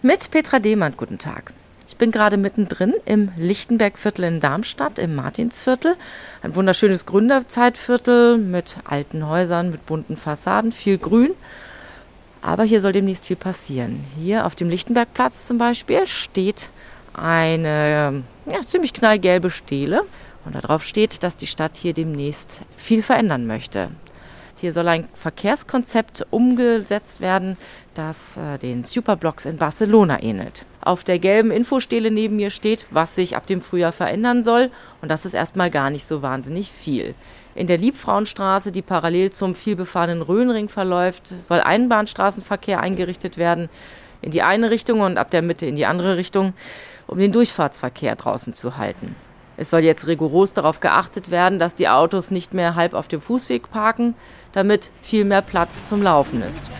Mit Petra Demand, guten Tag. Ich bin gerade mittendrin im Lichtenbergviertel in Darmstadt, im Martinsviertel. Ein wunderschönes Gründerzeitviertel mit alten Häusern, mit bunten Fassaden, viel Grün. Aber hier soll demnächst viel passieren. Hier auf dem Lichtenbergplatz zum Beispiel steht eine ja, ziemlich knallgelbe Stele. Und darauf steht, dass die Stadt hier demnächst viel verändern möchte. Hier soll ein Verkehrskonzept umgesetzt werden, das äh, den Superblocks in Barcelona ähnelt. Auf der gelben Infostele neben mir steht, was sich ab dem Frühjahr verändern soll. Und das ist erstmal gar nicht so wahnsinnig viel. In der Liebfrauenstraße, die parallel zum vielbefahrenen Rhönring verläuft, soll Einbahnstraßenverkehr eingerichtet werden in die eine Richtung und ab der Mitte in die andere Richtung, um den Durchfahrtsverkehr draußen zu halten. Es soll jetzt rigoros darauf geachtet werden, dass die Autos nicht mehr halb auf dem Fußweg parken, damit viel mehr Platz zum Laufen ist.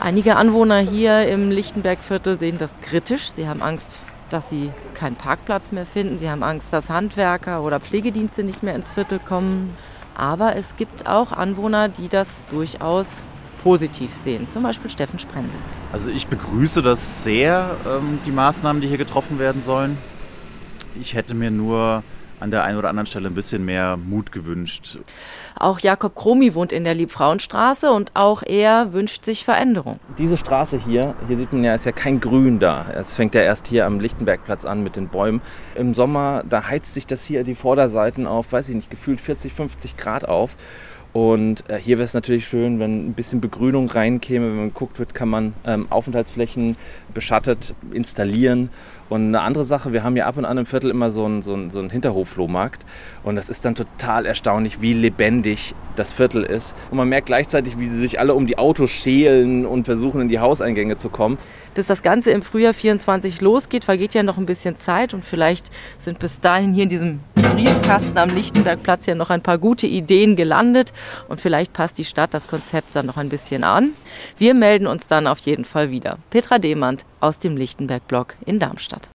Einige Anwohner hier im Lichtenbergviertel sehen das kritisch. Sie haben Angst, dass sie keinen Parkplatz mehr finden. Sie haben Angst, dass Handwerker oder Pflegedienste nicht mehr ins Viertel kommen. Aber es gibt auch Anwohner, die das durchaus positiv sehen. Zum Beispiel Steffen Sprendel. Also ich begrüße das sehr, ähm, die Maßnahmen, die hier getroffen werden sollen. Ich hätte mir nur an der einen oder anderen Stelle ein bisschen mehr Mut gewünscht. Auch Jakob Kromi wohnt in der Liebfrauenstraße und auch er wünscht sich Veränderung. Diese Straße hier, hier sieht man ja, ist ja kein Grün da. Es fängt ja erst hier am Lichtenbergplatz an mit den Bäumen. Im Sommer, da heizt sich das hier die Vorderseiten auf, weiß ich nicht, gefühlt 40, 50 Grad auf. Und äh, hier wäre es natürlich schön, wenn ein bisschen Begrünung reinkäme. Wenn man guckt wird, kann man ähm, Aufenthaltsflächen beschattet installieren. Und eine andere Sache, wir haben ja ab und an im Viertel immer so einen, so einen, so einen Hinterhofflohmarkt. Und das ist dann total erstaunlich, wie lebendig das Viertel ist. Und man merkt gleichzeitig, wie sie sich alle um die Autos schälen und versuchen, in die Hauseingänge zu kommen. Bis das Ganze im Frühjahr 24 losgeht, vergeht ja noch ein bisschen Zeit. Und vielleicht sind bis dahin hier in diesem Briefkasten am Lichtenbergplatz ja noch ein paar gute Ideen gelandet. Und vielleicht passt die Stadt das Konzept dann noch ein bisschen an. Wir melden uns dann auf jeden Fall wieder. Petra Demand aus dem Lichtenberg-Blog in Darmstadt.